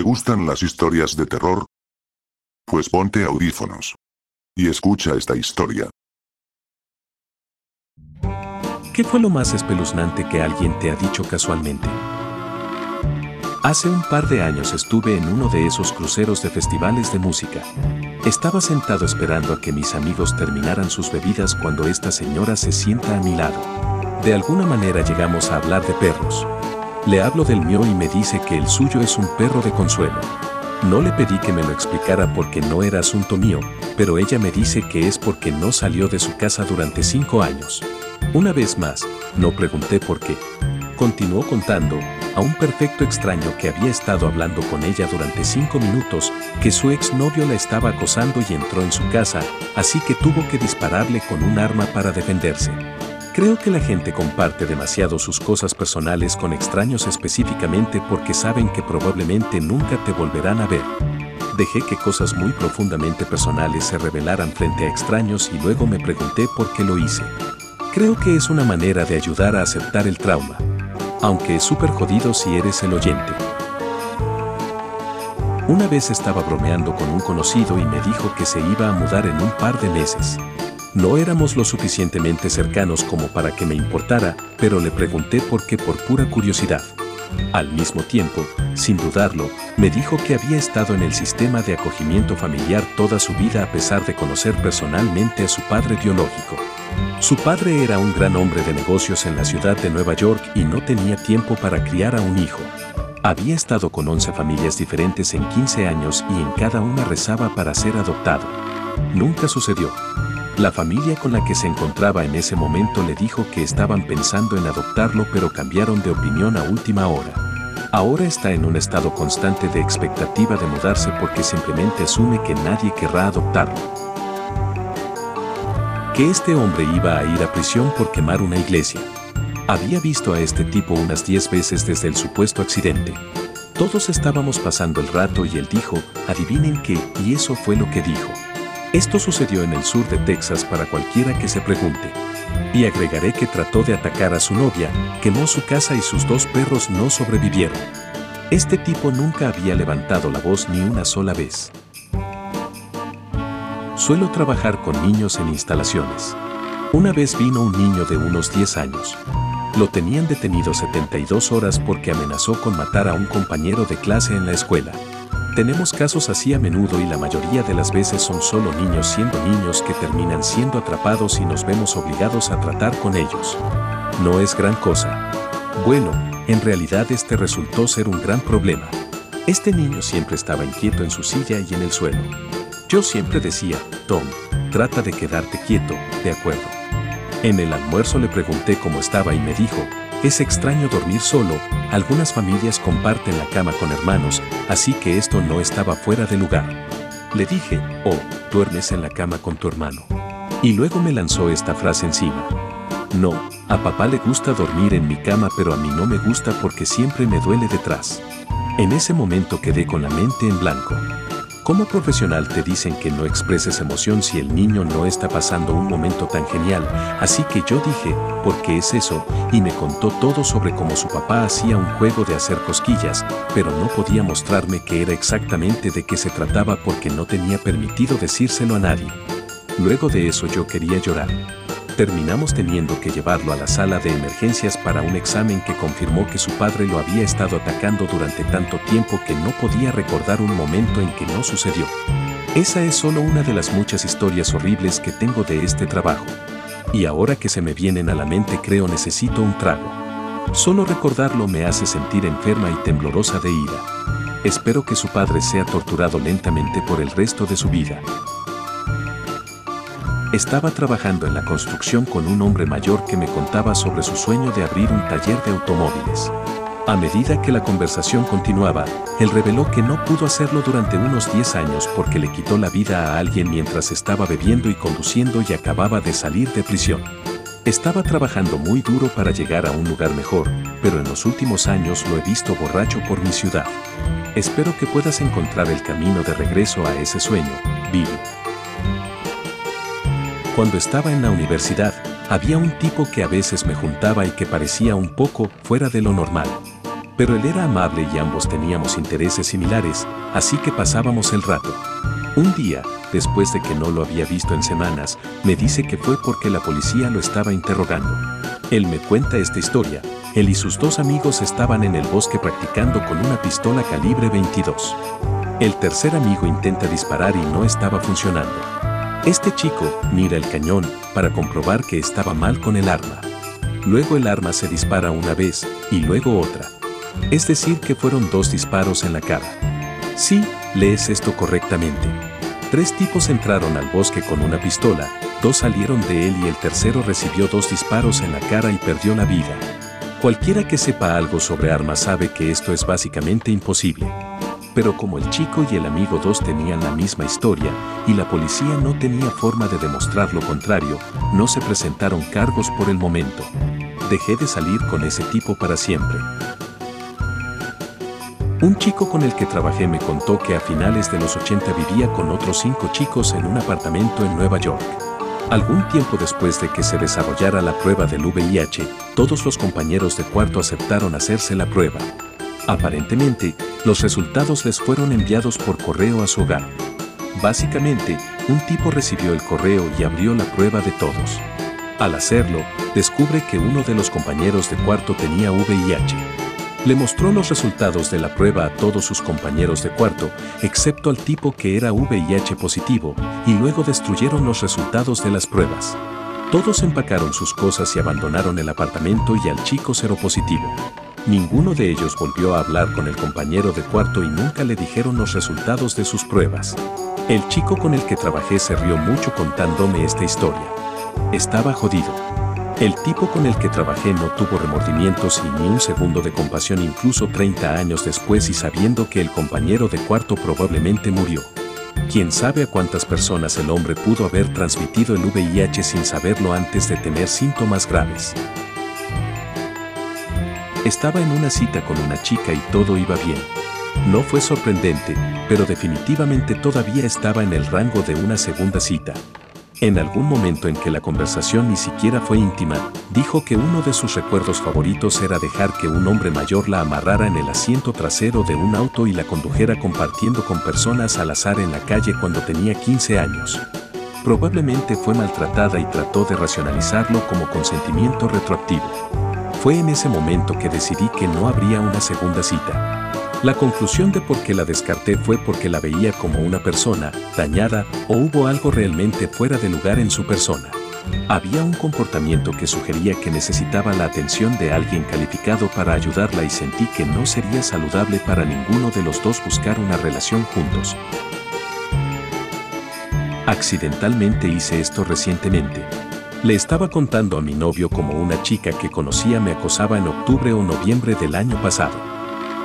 ¿Te gustan las historias de terror? Pues ponte audífonos. Y escucha esta historia. ¿Qué fue lo más espeluznante que alguien te ha dicho casualmente? Hace un par de años estuve en uno de esos cruceros de festivales de música. Estaba sentado esperando a que mis amigos terminaran sus bebidas cuando esta señora se sienta a mi lado. De alguna manera llegamos a hablar de perros. Le hablo del mío y me dice que el suyo es un perro de consuelo. No le pedí que me lo explicara porque no era asunto mío, pero ella me dice que es porque no salió de su casa durante cinco años. Una vez más, no pregunté por qué. Continuó contando, a un perfecto extraño que había estado hablando con ella durante cinco minutos, que su exnovio la estaba acosando y entró en su casa, así que tuvo que dispararle con un arma para defenderse. Creo que la gente comparte demasiado sus cosas personales con extraños específicamente porque saben que probablemente nunca te volverán a ver. Dejé que cosas muy profundamente personales se revelaran frente a extraños y luego me pregunté por qué lo hice. Creo que es una manera de ayudar a aceptar el trauma. Aunque es súper jodido si eres el oyente. Una vez estaba bromeando con un conocido y me dijo que se iba a mudar en un par de meses. No éramos lo suficientemente cercanos como para que me importara, pero le pregunté por qué por pura curiosidad. Al mismo tiempo, sin dudarlo, me dijo que había estado en el sistema de acogimiento familiar toda su vida a pesar de conocer personalmente a su padre biológico. Su padre era un gran hombre de negocios en la ciudad de Nueva York y no tenía tiempo para criar a un hijo. Había estado con 11 familias diferentes en 15 años y en cada una rezaba para ser adoptado. Nunca sucedió. La familia con la que se encontraba en ese momento le dijo que estaban pensando en adoptarlo pero cambiaron de opinión a última hora. Ahora está en un estado constante de expectativa de mudarse porque simplemente asume que nadie querrá adoptarlo. Que este hombre iba a ir a prisión por quemar una iglesia. Había visto a este tipo unas 10 veces desde el supuesto accidente. Todos estábamos pasando el rato y él dijo, adivinen qué, y eso fue lo que dijo. Esto sucedió en el sur de Texas para cualquiera que se pregunte. Y agregaré que trató de atacar a su novia, quemó su casa y sus dos perros no sobrevivieron. Este tipo nunca había levantado la voz ni una sola vez. Suelo trabajar con niños en instalaciones. Una vez vino un niño de unos 10 años. Lo tenían detenido 72 horas porque amenazó con matar a un compañero de clase en la escuela. Tenemos casos así a menudo y la mayoría de las veces son solo niños siendo niños que terminan siendo atrapados y nos vemos obligados a tratar con ellos. No es gran cosa. Bueno, en realidad este resultó ser un gran problema. Este niño siempre estaba inquieto en su silla y en el suelo. Yo siempre decía, Tom, trata de quedarte quieto, de acuerdo. En el almuerzo le pregunté cómo estaba y me dijo, es extraño dormir solo, algunas familias comparten la cama con hermanos, así que esto no estaba fuera de lugar. Le dije, oh, duermes en la cama con tu hermano. Y luego me lanzó esta frase encima. No, a papá le gusta dormir en mi cama pero a mí no me gusta porque siempre me duele detrás. En ese momento quedé con la mente en blanco. Como profesional te dicen que no expreses emoción si el niño no está pasando un momento tan genial, así que yo dije, ¿por qué es eso? Y me contó todo sobre cómo su papá hacía un juego de hacer cosquillas, pero no podía mostrarme qué era exactamente de qué se trataba porque no tenía permitido decírselo a nadie. Luego de eso yo quería llorar terminamos teniendo que llevarlo a la sala de emergencias para un examen que confirmó que su padre lo había estado atacando durante tanto tiempo que no podía recordar un momento en que no sucedió. Esa es solo una de las muchas historias horribles que tengo de este trabajo. Y ahora que se me vienen a la mente creo necesito un trago. Solo recordarlo me hace sentir enferma y temblorosa de ira. Espero que su padre sea torturado lentamente por el resto de su vida. Estaba trabajando en la construcción con un hombre mayor que me contaba sobre su sueño de abrir un taller de automóviles. A medida que la conversación continuaba, él reveló que no pudo hacerlo durante unos 10 años porque le quitó la vida a alguien mientras estaba bebiendo y conduciendo y acababa de salir de prisión. Estaba trabajando muy duro para llegar a un lugar mejor, pero en los últimos años lo he visto borracho por mi ciudad. Espero que puedas encontrar el camino de regreso a ese sueño, Bill. Cuando estaba en la universidad, había un tipo que a veces me juntaba y que parecía un poco fuera de lo normal. Pero él era amable y ambos teníamos intereses similares, así que pasábamos el rato. Un día, después de que no lo había visto en semanas, me dice que fue porque la policía lo estaba interrogando. Él me cuenta esta historia. Él y sus dos amigos estaban en el bosque practicando con una pistola calibre 22. El tercer amigo intenta disparar y no estaba funcionando. Este chico mira el cañón para comprobar que estaba mal con el arma. Luego el arma se dispara una vez y luego otra. Es decir, que fueron dos disparos en la cara. Sí, lees esto correctamente. Tres tipos entraron al bosque con una pistola, dos salieron de él y el tercero recibió dos disparos en la cara y perdió la vida. Cualquiera que sepa algo sobre armas sabe que esto es básicamente imposible. Pero como el chico y el amigo 2 tenían la misma historia y la policía no tenía forma de demostrar lo contrario, no se presentaron cargos por el momento. Dejé de salir con ese tipo para siempre. Un chico con el que trabajé me contó que a finales de los 80 vivía con otros cinco chicos en un apartamento en Nueva York. Algún tiempo después de que se desarrollara la prueba del VIH, todos los compañeros de cuarto aceptaron hacerse la prueba. Aparentemente, los resultados les fueron enviados por correo a su hogar. Básicamente, un tipo recibió el correo y abrió la prueba de todos. Al hacerlo, descubre que uno de los compañeros de cuarto tenía VIH. Le mostró los resultados de la prueba a todos sus compañeros de cuarto, excepto al tipo que era VIH positivo, y luego destruyeron los resultados de las pruebas. Todos empacaron sus cosas y abandonaron el apartamento y al chico positivo. Ninguno de ellos volvió a hablar con el compañero de cuarto y nunca le dijeron los resultados de sus pruebas. El chico con el que trabajé se rió mucho contándome esta historia. Estaba jodido. El tipo con el que trabajé no tuvo remordimientos y ni un segundo de compasión incluso 30 años después y sabiendo que el compañero de cuarto probablemente murió. Quién sabe a cuántas personas el hombre pudo haber transmitido el VIH sin saberlo antes de tener síntomas graves. Estaba en una cita con una chica y todo iba bien. No fue sorprendente, pero definitivamente todavía estaba en el rango de una segunda cita. En algún momento en que la conversación ni siquiera fue íntima, dijo que uno de sus recuerdos favoritos era dejar que un hombre mayor la amarrara en el asiento trasero de un auto y la condujera compartiendo con personas al azar en la calle cuando tenía 15 años. Probablemente fue maltratada y trató de racionalizarlo como consentimiento retroactivo. Fue en ese momento que decidí que no habría una segunda cita. La conclusión de por qué la descarté fue porque la veía como una persona dañada o hubo algo realmente fuera de lugar en su persona. Había un comportamiento que sugería que necesitaba la atención de alguien calificado para ayudarla y sentí que no sería saludable para ninguno de los dos buscar una relación juntos. Accidentalmente hice esto recientemente. Le estaba contando a mi novio como una chica que conocía me acosaba en octubre o noviembre del año pasado.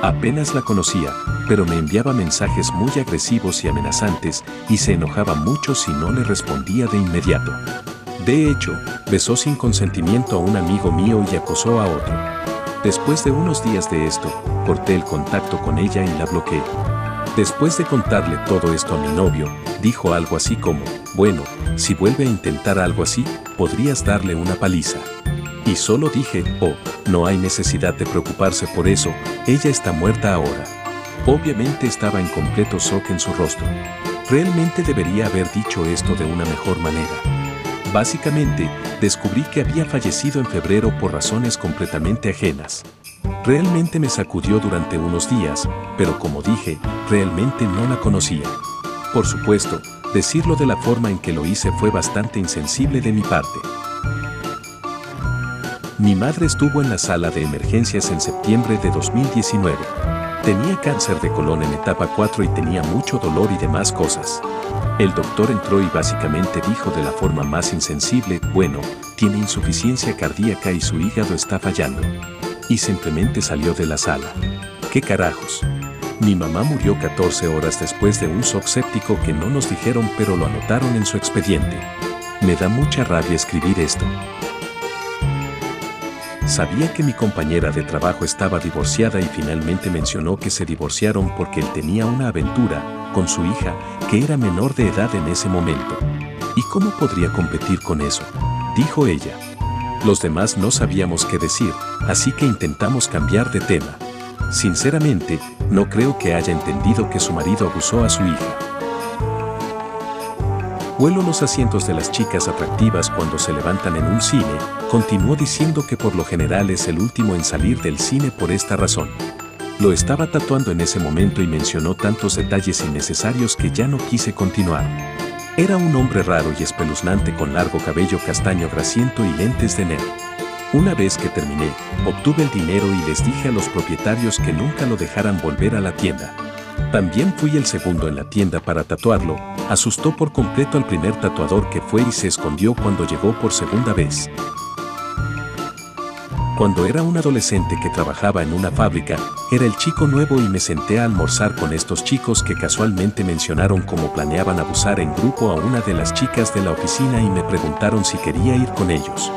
Apenas la conocía, pero me enviaba mensajes muy agresivos y amenazantes y se enojaba mucho si no le respondía de inmediato. De hecho, besó sin consentimiento a un amigo mío y acosó a otro. Después de unos días de esto, corté el contacto con ella y la bloqueé. Después de contarle todo esto a mi novio, dijo algo así como, bueno, si vuelve a intentar algo así, podrías darle una paliza. Y solo dije, oh, no hay necesidad de preocuparse por eso, ella está muerta ahora. Obviamente estaba en completo shock en su rostro. Realmente debería haber dicho esto de una mejor manera. Básicamente, descubrí que había fallecido en febrero por razones completamente ajenas. Realmente me sacudió durante unos días, pero como dije, realmente no la conocía. Por supuesto, decirlo de la forma en que lo hice fue bastante insensible de mi parte. Mi madre estuvo en la sala de emergencias en septiembre de 2019. Tenía cáncer de colon en etapa 4 y tenía mucho dolor y demás cosas. El doctor entró y básicamente dijo de la forma más insensible, bueno, tiene insuficiencia cardíaca y su hígado está fallando. Y simplemente salió de la sala. ¿Qué carajos? Mi mamá murió 14 horas después de un shock séptico que no nos dijeron pero lo anotaron en su expediente. Me da mucha rabia escribir esto. Sabía que mi compañera de trabajo estaba divorciada y finalmente mencionó que se divorciaron porque él tenía una aventura con su hija, que era menor de edad en ese momento. ¿Y cómo podría competir con eso? Dijo ella. Los demás no sabíamos qué decir, así que intentamos cambiar de tema. Sinceramente, no creo que haya entendido que su marido abusó a su hija. Huelo los asientos de las chicas atractivas cuando se levantan en un cine, continuó diciendo que por lo general es el último en salir del cine por esta razón. Lo estaba tatuando en ese momento y mencionó tantos detalles innecesarios que ya no quise continuar. Era un hombre raro y espeluznante con largo cabello castaño grasiento y lentes de nerd. Una vez que terminé, obtuve el dinero y les dije a los propietarios que nunca lo dejaran volver a la tienda. También fui el segundo en la tienda para tatuarlo, asustó por completo al primer tatuador que fue y se escondió cuando llegó por segunda vez. Cuando era un adolescente que trabajaba en una fábrica, era el chico nuevo y me senté a almorzar con estos chicos que casualmente mencionaron cómo planeaban abusar en grupo a una de las chicas de la oficina y me preguntaron si quería ir con ellos.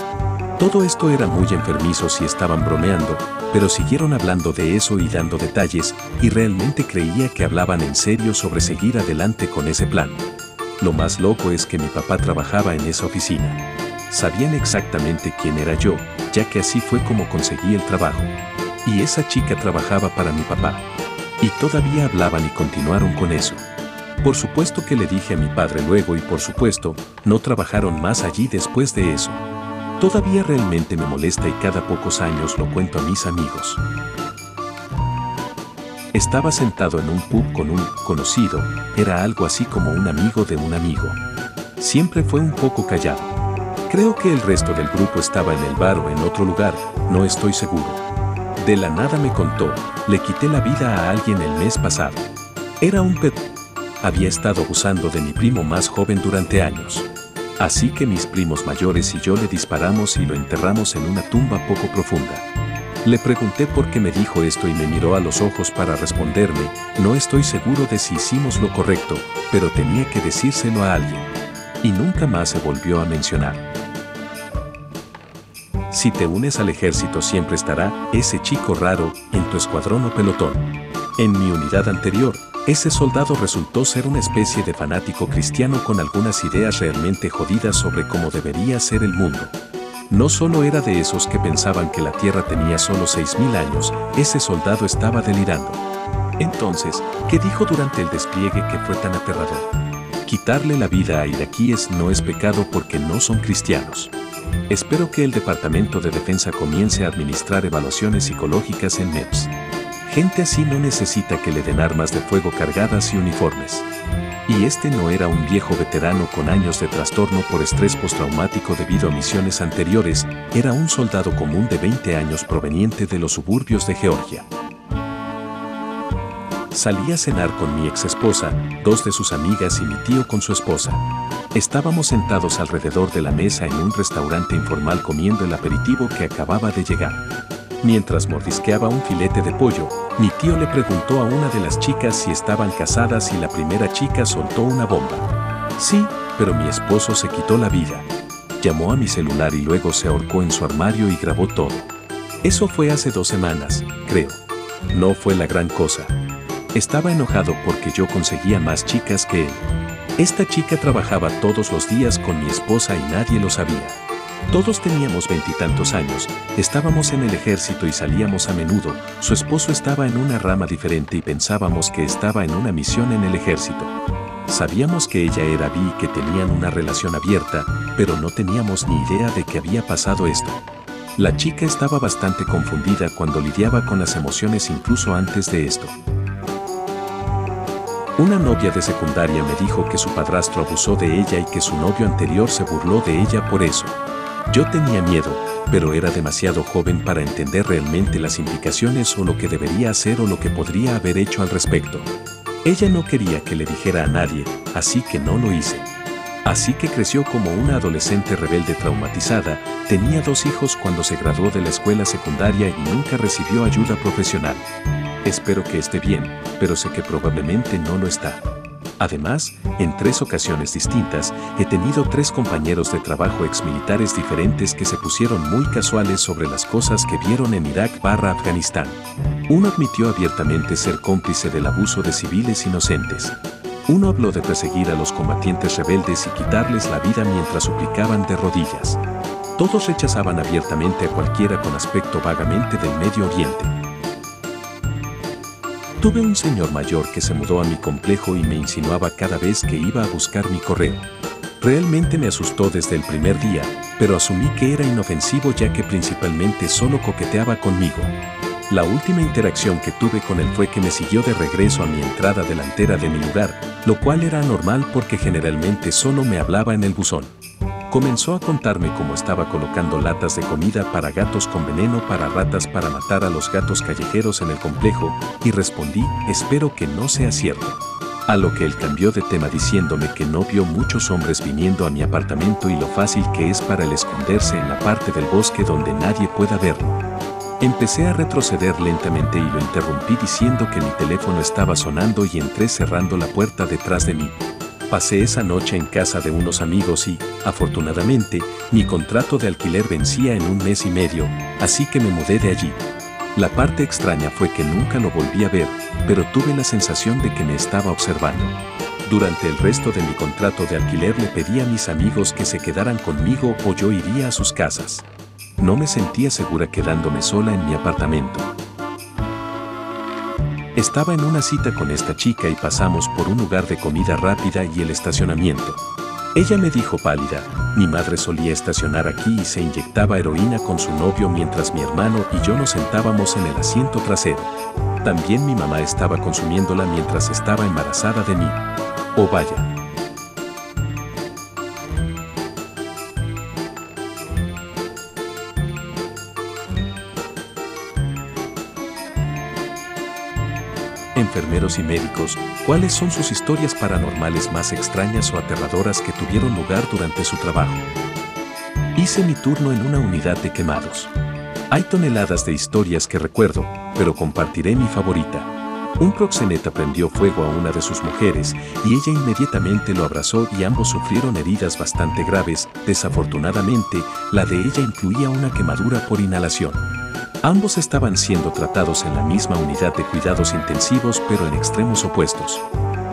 Todo esto era muy enfermizo si estaban bromeando, pero siguieron hablando de eso y dando detalles, y realmente creía que hablaban en serio sobre seguir adelante con ese plan. Lo más loco es que mi papá trabajaba en esa oficina. Sabían exactamente quién era yo, ya que así fue como conseguí el trabajo. Y esa chica trabajaba para mi papá. Y todavía hablaban y continuaron con eso. Por supuesto que le dije a mi padre luego y por supuesto, no trabajaron más allí después de eso. Todavía realmente me molesta y cada pocos años lo cuento a mis amigos. Estaba sentado en un pub con un conocido, era algo así como un amigo de un amigo. Siempre fue un poco callado. Creo que el resto del grupo estaba en el bar o en otro lugar, no estoy seguro. De la nada me contó, le quité la vida a alguien el mes pasado. Era un pedo. Había estado abusando de mi primo más joven durante años. Así que mis primos mayores y yo le disparamos y lo enterramos en una tumba poco profunda. Le pregunté por qué me dijo esto y me miró a los ojos para responderme, no estoy seguro de si hicimos lo correcto, pero tenía que decírselo a alguien. Y nunca más se volvió a mencionar. Si te unes al ejército siempre estará ese chico raro en tu escuadrón o pelotón. En mi unidad anterior, ese soldado resultó ser una especie de fanático cristiano con algunas ideas realmente jodidas sobre cómo debería ser el mundo. No solo era de esos que pensaban que la Tierra tenía solo 6.000 años, ese soldado estaba delirando. Entonces, ¿qué dijo durante el despliegue que fue tan aterrador? Quitarle la vida a iraquíes no es pecado porque no son cristianos. Espero que el Departamento de Defensa comience a administrar evaluaciones psicológicas en MEPS. Gente así no necesita que le den armas de fuego cargadas y uniformes. Y este no era un viejo veterano con años de trastorno por estrés postraumático debido a misiones anteriores, era un soldado común de 20 años proveniente de los suburbios de Georgia. Salí a cenar con mi ex esposa, dos de sus amigas y mi tío con su esposa. Estábamos sentados alrededor de la mesa en un restaurante informal comiendo el aperitivo que acababa de llegar. Mientras mordisqueaba un filete de pollo, mi tío le preguntó a una de las chicas si estaban casadas y la primera chica soltó una bomba. Sí, pero mi esposo se quitó la vida. Llamó a mi celular y luego se ahorcó en su armario y grabó todo. Eso fue hace dos semanas, creo. No fue la gran cosa. Estaba enojado porque yo conseguía más chicas que él. Esta chica trabajaba todos los días con mi esposa y nadie lo sabía. Todos teníamos veintitantos años, estábamos en el ejército y salíamos a menudo, su esposo estaba en una rama diferente y pensábamos que estaba en una misión en el ejército. Sabíamos que ella era bi y que tenían una relación abierta, pero no teníamos ni idea de que había pasado esto. La chica estaba bastante confundida cuando lidiaba con las emociones incluso antes de esto. Una novia de secundaria me dijo que su padrastro abusó de ella y que su novio anterior se burló de ella por eso. Yo tenía miedo, pero era demasiado joven para entender realmente las implicaciones o lo que debería hacer o lo que podría haber hecho al respecto. Ella no quería que le dijera a nadie, así que no lo hice. Así que creció como una adolescente rebelde traumatizada, tenía dos hijos cuando se graduó de la escuela secundaria y nunca recibió ayuda profesional. Espero que esté bien, pero sé que probablemente no lo está. Además, en tres ocasiones distintas, he tenido tres compañeros de trabajo exmilitares diferentes que se pusieron muy casuales sobre las cosas que vieron en Irak barra Afganistán. Uno admitió abiertamente ser cómplice del abuso de civiles inocentes. Uno habló de perseguir a los combatientes rebeldes y quitarles la vida mientras suplicaban de rodillas. Todos rechazaban abiertamente a cualquiera con aspecto vagamente del Medio Oriente. Tuve un señor mayor que se mudó a mi complejo y me insinuaba cada vez que iba a buscar mi correo. Realmente me asustó desde el primer día, pero asumí que era inofensivo ya que principalmente solo coqueteaba conmigo. La última interacción que tuve con él fue que me siguió de regreso a mi entrada delantera de mi lugar, lo cual era anormal porque generalmente solo me hablaba en el buzón. Comenzó a contarme cómo estaba colocando latas de comida para gatos con veneno para ratas para matar a los gatos callejeros en el complejo y respondí, espero que no sea cierto. A lo que él cambió de tema diciéndome que no vio muchos hombres viniendo a mi apartamento y lo fácil que es para él esconderse en la parte del bosque donde nadie pueda verlo. Empecé a retroceder lentamente y lo interrumpí diciendo que mi teléfono estaba sonando y entré cerrando la puerta detrás de mí. Pasé esa noche en casa de unos amigos y, afortunadamente, mi contrato de alquiler vencía en un mes y medio, así que me mudé de allí. La parte extraña fue que nunca lo volví a ver, pero tuve la sensación de que me estaba observando. Durante el resto de mi contrato de alquiler le pedí a mis amigos que se quedaran conmigo o yo iría a sus casas. No me sentía segura quedándome sola en mi apartamento. Estaba en una cita con esta chica y pasamos por un lugar de comida rápida y el estacionamiento. Ella me dijo pálida, mi madre solía estacionar aquí y se inyectaba heroína con su novio mientras mi hermano y yo nos sentábamos en el asiento trasero. También mi mamá estaba consumiéndola mientras estaba embarazada de mí. Oh vaya, enfermeros y médicos, cuáles son sus historias paranormales más extrañas o aterradoras que tuvieron lugar durante su trabajo. Hice mi turno en una unidad de quemados. Hay toneladas de historias que recuerdo, pero compartiré mi favorita. Un proxeneta prendió fuego a una de sus mujeres y ella inmediatamente lo abrazó y ambos sufrieron heridas bastante graves. Desafortunadamente, la de ella incluía una quemadura por inhalación. Ambos estaban siendo tratados en la misma unidad de cuidados intensivos pero en extremos opuestos.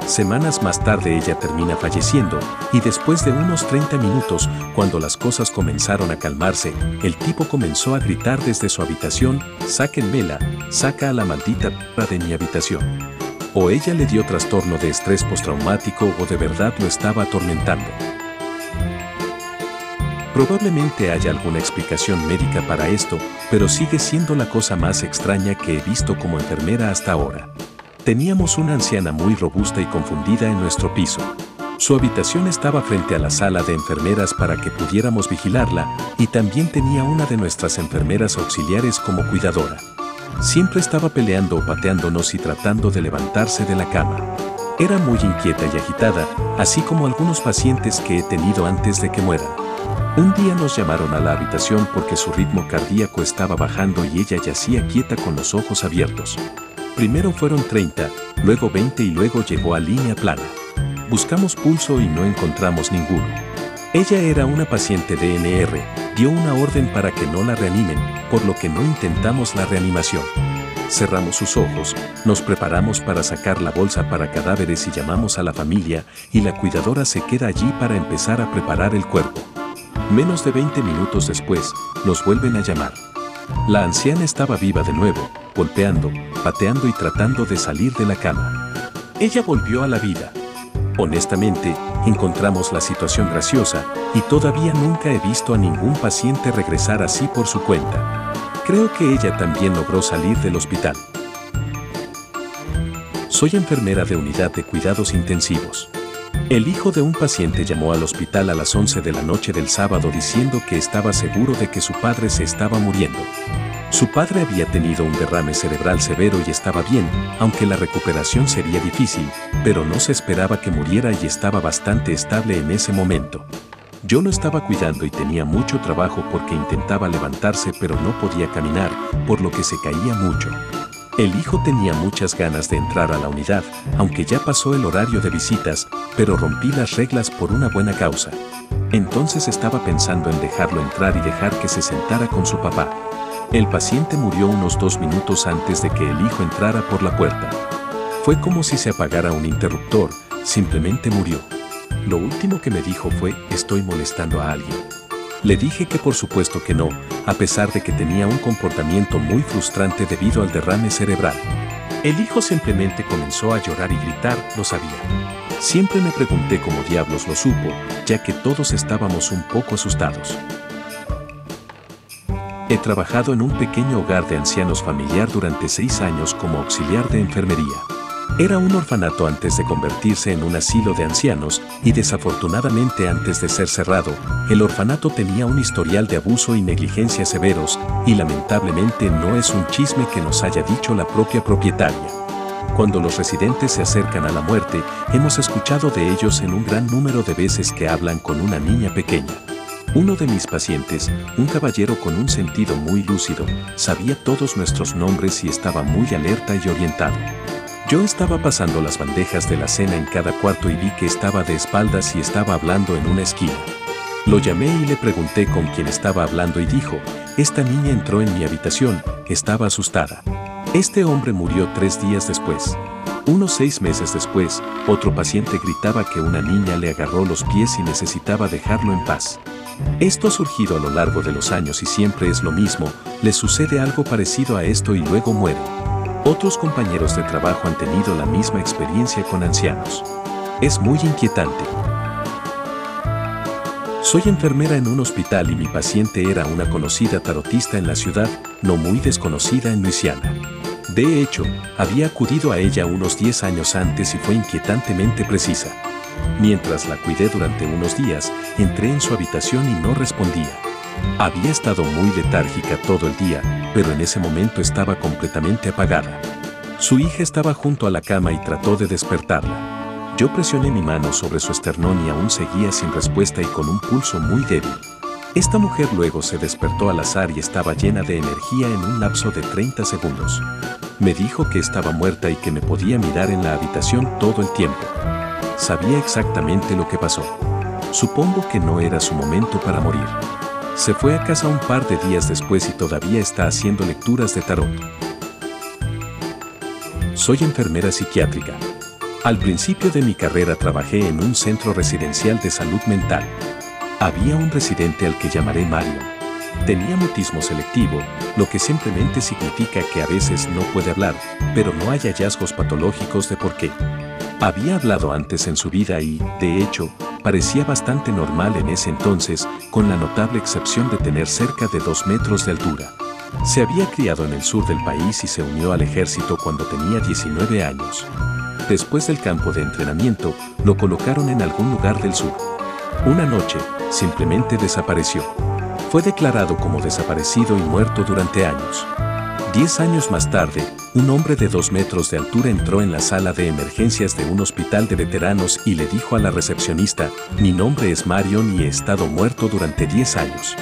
Semanas más tarde ella termina falleciendo y después de unos 30 minutos, cuando las cosas comenzaron a calmarse, el tipo comenzó a gritar desde su habitación, sáquenmela, saca a la maldita p de mi habitación. O ella le dio trastorno de estrés postraumático o de verdad lo estaba atormentando. Probablemente haya alguna explicación médica para esto, pero sigue siendo la cosa más extraña que he visto como enfermera hasta ahora. Teníamos una anciana muy robusta y confundida en nuestro piso. Su habitación estaba frente a la sala de enfermeras para que pudiéramos vigilarla y también tenía una de nuestras enfermeras auxiliares como cuidadora. Siempre estaba peleando o pateándonos y tratando de levantarse de la cama. Era muy inquieta y agitada, así como algunos pacientes que he tenido antes de que mueran. Un día nos llamaron a la habitación porque su ritmo cardíaco estaba bajando y ella yacía quieta con los ojos abiertos. Primero fueron 30, luego 20 y luego llegó a línea plana. Buscamos pulso y no encontramos ninguno. Ella era una paciente DNR, dio una orden para que no la reanimen, por lo que no intentamos la reanimación. Cerramos sus ojos, nos preparamos para sacar la bolsa para cadáveres y llamamos a la familia y la cuidadora se queda allí para empezar a preparar el cuerpo. Menos de 20 minutos después, nos vuelven a llamar. La anciana estaba viva de nuevo, golpeando, pateando y tratando de salir de la cama. Ella volvió a la vida. Honestamente, encontramos la situación graciosa y todavía nunca he visto a ningún paciente regresar así por su cuenta. Creo que ella también logró salir del hospital. Soy enfermera de unidad de cuidados intensivos. El hijo de un paciente llamó al hospital a las 11 de la noche del sábado diciendo que estaba seguro de que su padre se estaba muriendo. Su padre había tenido un derrame cerebral severo y estaba bien, aunque la recuperación sería difícil, pero no se esperaba que muriera y estaba bastante estable en ese momento. Yo lo estaba cuidando y tenía mucho trabajo porque intentaba levantarse pero no podía caminar, por lo que se caía mucho. El hijo tenía muchas ganas de entrar a la unidad, aunque ya pasó el horario de visitas, pero rompí las reglas por una buena causa. Entonces estaba pensando en dejarlo entrar y dejar que se sentara con su papá. El paciente murió unos dos minutos antes de que el hijo entrara por la puerta. Fue como si se apagara un interruptor, simplemente murió. Lo último que me dijo fue, estoy molestando a alguien. Le dije que por supuesto que no, a pesar de que tenía un comportamiento muy frustrante debido al derrame cerebral. El hijo simplemente comenzó a llorar y gritar, lo sabía. Siempre me pregunté cómo diablos lo supo, ya que todos estábamos un poco asustados. He trabajado en un pequeño hogar de ancianos familiar durante seis años como auxiliar de enfermería. Era un orfanato antes de convertirse en un asilo de ancianos y desafortunadamente antes de ser cerrado, el orfanato tenía un historial de abuso y negligencia severos y lamentablemente no es un chisme que nos haya dicho la propia propietaria. Cuando los residentes se acercan a la muerte, hemos escuchado de ellos en un gran número de veces que hablan con una niña pequeña. Uno de mis pacientes, un caballero con un sentido muy lúcido, sabía todos nuestros nombres y estaba muy alerta y orientado. Yo estaba pasando las bandejas de la cena en cada cuarto y vi que estaba de espaldas y estaba hablando en una esquina. Lo llamé y le pregunté con quién estaba hablando y dijo, esta niña entró en mi habitación, estaba asustada. Este hombre murió tres días después. Unos seis meses después, otro paciente gritaba que una niña le agarró los pies y necesitaba dejarlo en paz. Esto ha surgido a lo largo de los años y siempre es lo mismo, le sucede algo parecido a esto y luego muere. Otros compañeros de trabajo han tenido la misma experiencia con ancianos. Es muy inquietante. Soy enfermera en un hospital y mi paciente era una conocida tarotista en la ciudad, no muy desconocida en Luisiana. De hecho, había acudido a ella unos 10 años antes y fue inquietantemente precisa. Mientras la cuidé durante unos días, entré en su habitación y no respondía. Había estado muy letárgica todo el día, pero en ese momento estaba completamente apagada. Su hija estaba junto a la cama y trató de despertarla. Yo presioné mi mano sobre su esternón y aún seguía sin respuesta y con un pulso muy débil. Esta mujer luego se despertó al azar y estaba llena de energía en un lapso de 30 segundos. Me dijo que estaba muerta y que me podía mirar en la habitación todo el tiempo. Sabía exactamente lo que pasó. Supongo que no era su momento para morir. Se fue a casa un par de días después y todavía está haciendo lecturas de tarot. Soy enfermera psiquiátrica. Al principio de mi carrera trabajé en un centro residencial de salud mental. Había un residente al que llamaré Mario. Tenía mutismo selectivo, lo que simplemente significa que a veces no puede hablar, pero no hay hallazgos patológicos de por qué. Había hablado antes en su vida y, de hecho, parecía bastante normal en ese entonces, con la notable excepción de tener cerca de dos metros de altura. Se había criado en el sur del país y se unió al ejército cuando tenía 19 años. Después del campo de entrenamiento, lo colocaron en algún lugar del sur. Una noche, simplemente desapareció. Fue declarado como desaparecido y muerto durante años. Diez años más tarde, un hombre de dos metros de altura entró en la sala de emergencias de un hospital de veteranos y le dijo a la recepcionista, mi nombre es Marion y he estado muerto durante 10 años.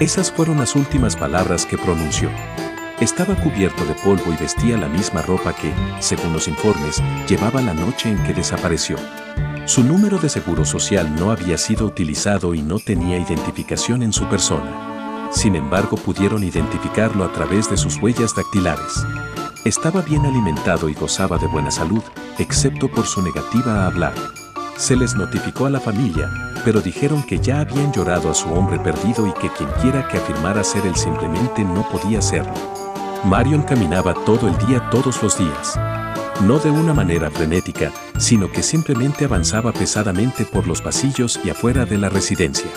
Esas fueron las últimas palabras que pronunció. Estaba cubierto de polvo y vestía la misma ropa que, según los informes, llevaba la noche en que desapareció. Su número de seguro social no había sido utilizado y no tenía identificación en su persona. Sin embargo, pudieron identificarlo a través de sus huellas dactilares. Estaba bien alimentado y gozaba de buena salud, excepto por su negativa a hablar. Se les notificó a la familia, pero dijeron que ya habían llorado a su hombre perdido y que quienquiera que afirmara ser él simplemente no podía serlo. Marion caminaba todo el día todos los días. No de una manera frenética, sino que simplemente avanzaba pesadamente por los pasillos y afuera de la residencia.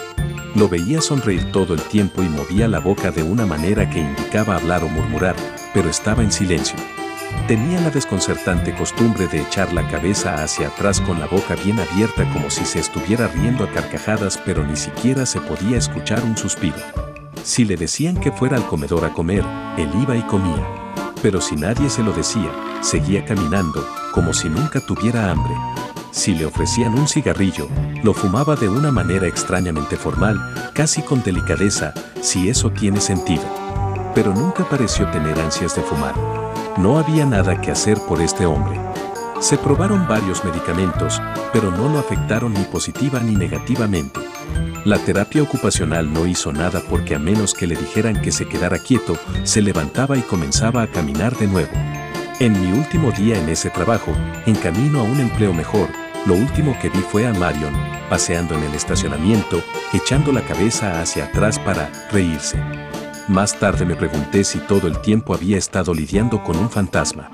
Lo veía sonreír todo el tiempo y movía la boca de una manera que indicaba hablar o murmurar, pero estaba en silencio. Tenía la desconcertante costumbre de echar la cabeza hacia atrás con la boca bien abierta como si se estuviera riendo a carcajadas, pero ni siquiera se podía escuchar un suspiro. Si le decían que fuera al comedor a comer, él iba y comía. Pero si nadie se lo decía, seguía caminando, como si nunca tuviera hambre. Si le ofrecían un cigarrillo, lo fumaba de una manera extrañamente formal, casi con delicadeza, si eso tiene sentido. Pero nunca pareció tener ansias de fumar. No había nada que hacer por este hombre. Se probaron varios medicamentos, pero no lo afectaron ni positiva ni negativamente. La terapia ocupacional no hizo nada porque a menos que le dijeran que se quedara quieto, se levantaba y comenzaba a caminar de nuevo. En mi último día en ese trabajo, en camino a un empleo mejor, lo último que vi fue a Marion, paseando en el estacionamiento, echando la cabeza hacia atrás para reírse. Más tarde me pregunté si todo el tiempo había estado lidiando con un fantasma.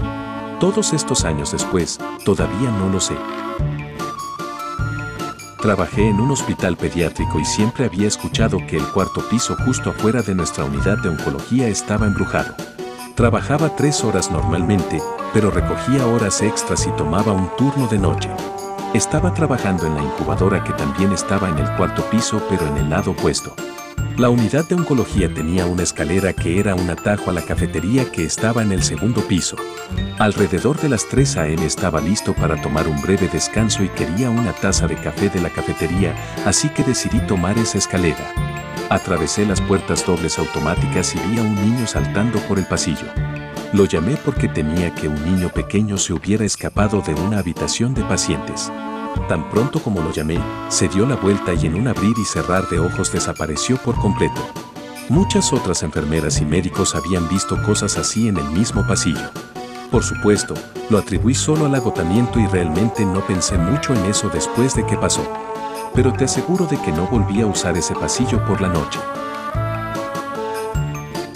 Todos estos años después, todavía no lo sé. Trabajé en un hospital pediátrico y siempre había escuchado que el cuarto piso justo afuera de nuestra unidad de oncología estaba embrujado. Trabajaba tres horas normalmente, pero recogía horas extras y tomaba un turno de noche. Estaba trabajando en la incubadora que también estaba en el cuarto piso pero en el lado opuesto. La unidad de oncología tenía una escalera que era un atajo a la cafetería que estaba en el segundo piso. Alrededor de las 3 a.m. estaba listo para tomar un breve descanso y quería una taza de café de la cafetería, así que decidí tomar esa escalera. Atravesé las puertas dobles automáticas y vi a un niño saltando por el pasillo. Lo llamé porque temía que un niño pequeño se hubiera escapado de una habitación de pacientes. Tan pronto como lo llamé, se dio la vuelta y en un abrir y cerrar de ojos desapareció por completo. Muchas otras enfermeras y médicos habían visto cosas así en el mismo pasillo. Por supuesto, lo atribuí solo al agotamiento y realmente no pensé mucho en eso después de que pasó. Pero te aseguro de que no volví a usar ese pasillo por la noche.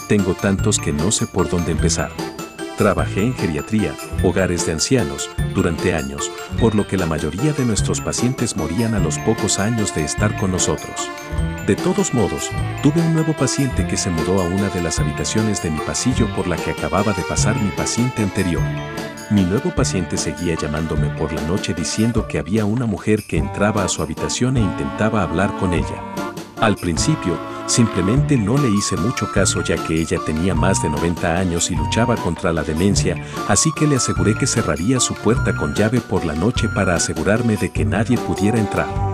Tengo tantos que no sé por dónde empezar. Trabajé en geriatría, hogares de ancianos, durante años, por lo que la mayoría de nuestros pacientes morían a los pocos años de estar con nosotros. De todos modos, tuve un nuevo paciente que se mudó a una de las habitaciones de mi pasillo por la que acababa de pasar mi paciente anterior. Mi nuevo paciente seguía llamándome por la noche diciendo que había una mujer que entraba a su habitación e intentaba hablar con ella. Al principio, Simplemente no le hice mucho caso ya que ella tenía más de 90 años y luchaba contra la demencia, así que le aseguré que cerraría su puerta con llave por la noche para asegurarme de que nadie pudiera entrar.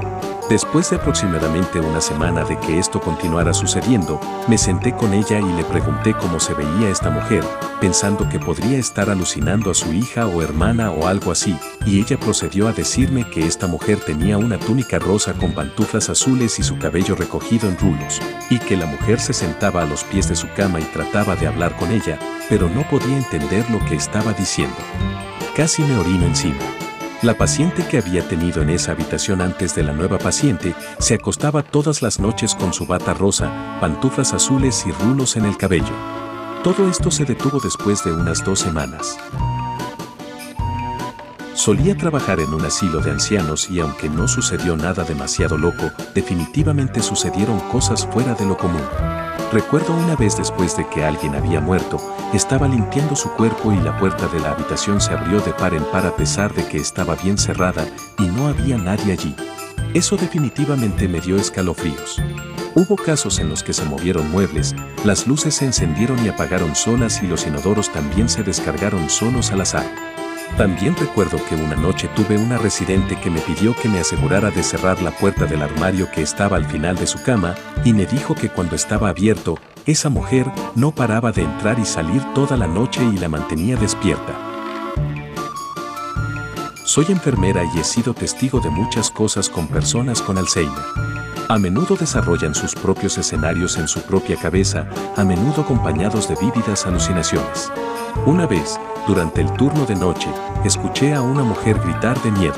Después de aproximadamente una semana de que esto continuara sucediendo, me senté con ella y le pregunté cómo se veía esta mujer, pensando que podría estar alucinando a su hija o hermana o algo así, y ella procedió a decirme que esta mujer tenía una túnica rosa con pantuflas azules y su cabello recogido en rulos, y que la mujer se sentaba a los pies de su cama y trataba de hablar con ella, pero no podía entender lo que estaba diciendo. Casi me orino encima. La paciente que había tenido en esa habitación antes de la nueva paciente se acostaba todas las noches con su bata rosa, pantuflas azules y rulos en el cabello. Todo esto se detuvo después de unas dos semanas. Solía trabajar en un asilo de ancianos y aunque no sucedió nada demasiado loco, definitivamente sucedieron cosas fuera de lo común. Recuerdo una vez después de que alguien había muerto, estaba limpiando su cuerpo y la puerta de la habitación se abrió de par en par a pesar de que estaba bien cerrada y no había nadie allí. Eso definitivamente me dio escalofríos. Hubo casos en los que se movieron muebles, las luces se encendieron y apagaron solas y los inodoros también se descargaron solos al azar. También recuerdo que una noche tuve una residente que me pidió que me asegurara de cerrar la puerta del armario que estaba al final de su cama y me dijo que cuando estaba abierto, esa mujer no paraba de entrar y salir toda la noche y la mantenía despierta. Soy enfermera y he sido testigo de muchas cosas con personas con Alzheimer. A menudo desarrollan sus propios escenarios en su propia cabeza, a menudo acompañados de vívidas alucinaciones. Una vez, durante el turno de noche, escuché a una mujer gritar de miedo.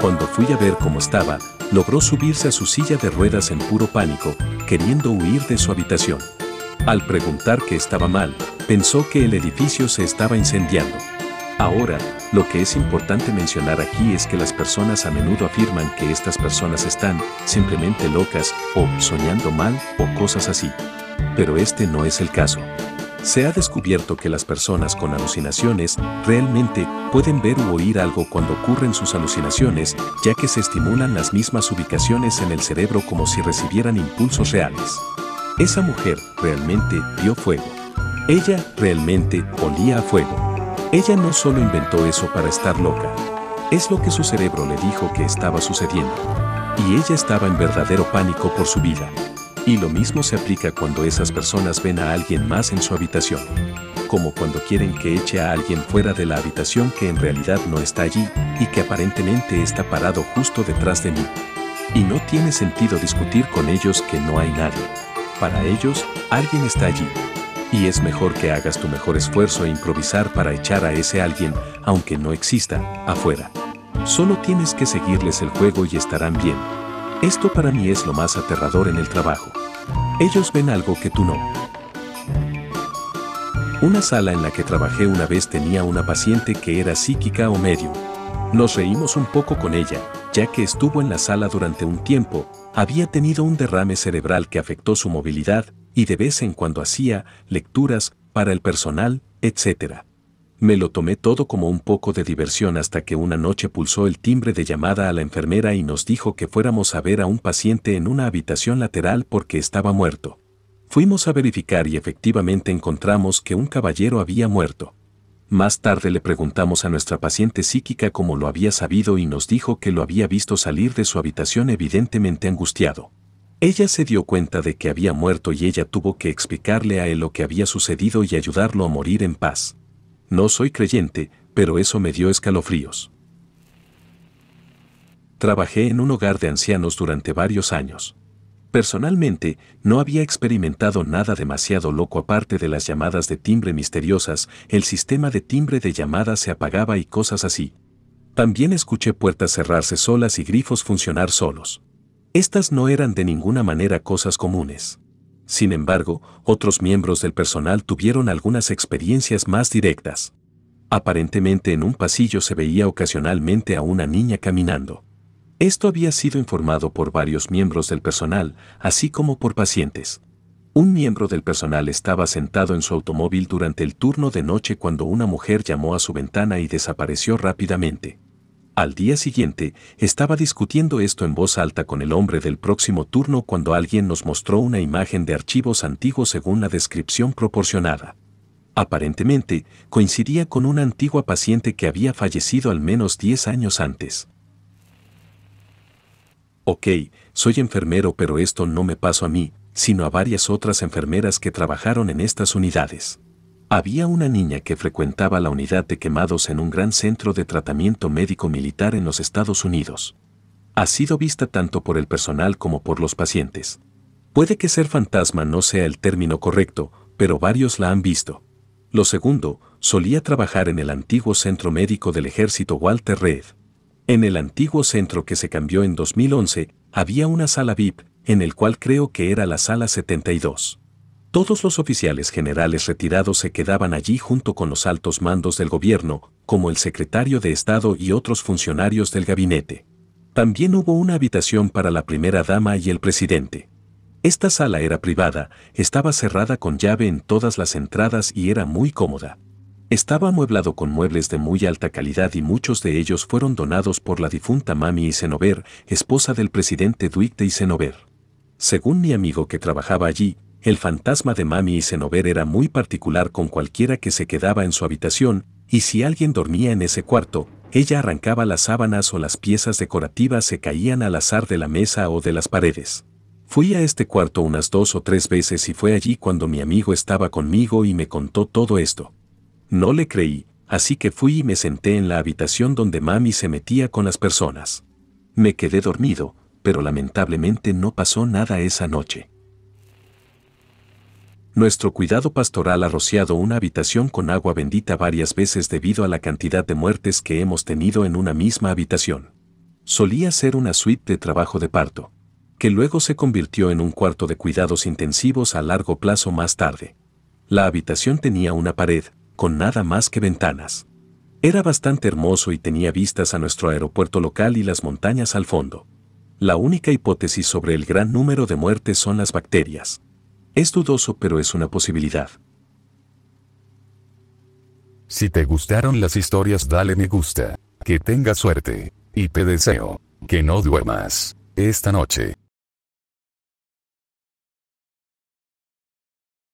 Cuando fui a ver cómo estaba, logró subirse a su silla de ruedas en puro pánico, queriendo huir de su habitación. Al preguntar qué estaba mal, pensó que el edificio se estaba incendiando. Ahora, lo que es importante mencionar aquí es que las personas a menudo afirman que estas personas están simplemente locas o soñando mal o cosas así. Pero este no es el caso. Se ha descubierto que las personas con alucinaciones realmente pueden ver u oír algo cuando ocurren sus alucinaciones, ya que se estimulan las mismas ubicaciones en el cerebro como si recibieran impulsos reales. Esa mujer realmente vio fuego. Ella realmente olía a fuego. Ella no solo inventó eso para estar loca. Es lo que su cerebro le dijo que estaba sucediendo. Y ella estaba en verdadero pánico por su vida. Y lo mismo se aplica cuando esas personas ven a alguien más en su habitación. Como cuando quieren que eche a alguien fuera de la habitación que en realidad no está allí y que aparentemente está parado justo detrás de mí. Y no tiene sentido discutir con ellos que no hay nadie. Para ellos, alguien está allí. Y es mejor que hagas tu mejor esfuerzo e improvisar para echar a ese alguien, aunque no exista, afuera. Solo tienes que seguirles el juego y estarán bien. Esto para mí es lo más aterrador en el trabajo. Ellos ven algo que tú no. Una sala en la que trabajé una vez tenía una paciente que era psíquica o medium. Nos reímos un poco con ella, ya que estuvo en la sala durante un tiempo, había tenido un derrame cerebral que afectó su movilidad y de vez en cuando hacía lecturas para el personal, etc. Me lo tomé todo como un poco de diversión hasta que una noche pulsó el timbre de llamada a la enfermera y nos dijo que fuéramos a ver a un paciente en una habitación lateral porque estaba muerto. Fuimos a verificar y efectivamente encontramos que un caballero había muerto. Más tarde le preguntamos a nuestra paciente psíquica cómo lo había sabido y nos dijo que lo había visto salir de su habitación evidentemente angustiado. Ella se dio cuenta de que había muerto y ella tuvo que explicarle a él lo que había sucedido y ayudarlo a morir en paz. No soy creyente, pero eso me dio escalofríos. Trabajé en un hogar de ancianos durante varios años. Personalmente, no había experimentado nada demasiado loco aparte de las llamadas de timbre misteriosas, el sistema de timbre de llamada se apagaba y cosas así. También escuché puertas cerrarse solas y grifos funcionar solos. Estas no eran de ninguna manera cosas comunes. Sin embargo, otros miembros del personal tuvieron algunas experiencias más directas. Aparentemente en un pasillo se veía ocasionalmente a una niña caminando. Esto había sido informado por varios miembros del personal, así como por pacientes. Un miembro del personal estaba sentado en su automóvil durante el turno de noche cuando una mujer llamó a su ventana y desapareció rápidamente. Al día siguiente, estaba discutiendo esto en voz alta con el hombre del próximo turno cuando alguien nos mostró una imagen de archivos antiguos según la descripción proporcionada. Aparentemente, coincidía con una antigua paciente que había fallecido al menos 10 años antes. Ok, soy enfermero pero esto no me pasó a mí, sino a varias otras enfermeras que trabajaron en estas unidades. Había una niña que frecuentaba la unidad de quemados en un gran centro de tratamiento médico militar en los Estados Unidos. Ha sido vista tanto por el personal como por los pacientes. Puede que ser fantasma no sea el término correcto, pero varios la han visto. Lo segundo, solía trabajar en el antiguo centro médico del ejército Walter Reed. En el antiguo centro que se cambió en 2011, había una sala VIP, en el cual creo que era la sala 72. Todos los oficiales generales retirados se quedaban allí junto con los altos mandos del gobierno, como el secretario de Estado y otros funcionarios del gabinete. También hubo una habitación para la primera dama y el presidente. Esta sala era privada, estaba cerrada con llave en todas las entradas y era muy cómoda. Estaba amueblado con muebles de muy alta calidad y muchos de ellos fueron donados por la difunta Mami Isenover, esposa del presidente Dwight de Isenover. Según mi amigo que trabajaba allí, el fantasma de Mami Isenover era muy particular con cualquiera que se quedaba en su habitación, y si alguien dormía en ese cuarto, ella arrancaba las sábanas o las piezas decorativas se caían al azar de la mesa o de las paredes. Fui a este cuarto unas dos o tres veces y fue allí cuando mi amigo estaba conmigo y me contó todo esto. No le creí, así que fui y me senté en la habitación donde mami se metía con las personas. Me quedé dormido, pero lamentablemente no pasó nada esa noche. Nuestro cuidado pastoral ha rociado una habitación con agua bendita varias veces debido a la cantidad de muertes que hemos tenido en una misma habitación. Solía ser una suite de trabajo de parto, que luego se convirtió en un cuarto de cuidados intensivos a largo plazo más tarde. La habitación tenía una pared, con nada más que ventanas. Era bastante hermoso y tenía vistas a nuestro aeropuerto local y las montañas al fondo. La única hipótesis sobre el gran número de muertes son las bacterias. Es dudoso pero es una posibilidad. Si te gustaron las historias dale me gusta, que tengas suerte, y te deseo, que no duermas, esta noche.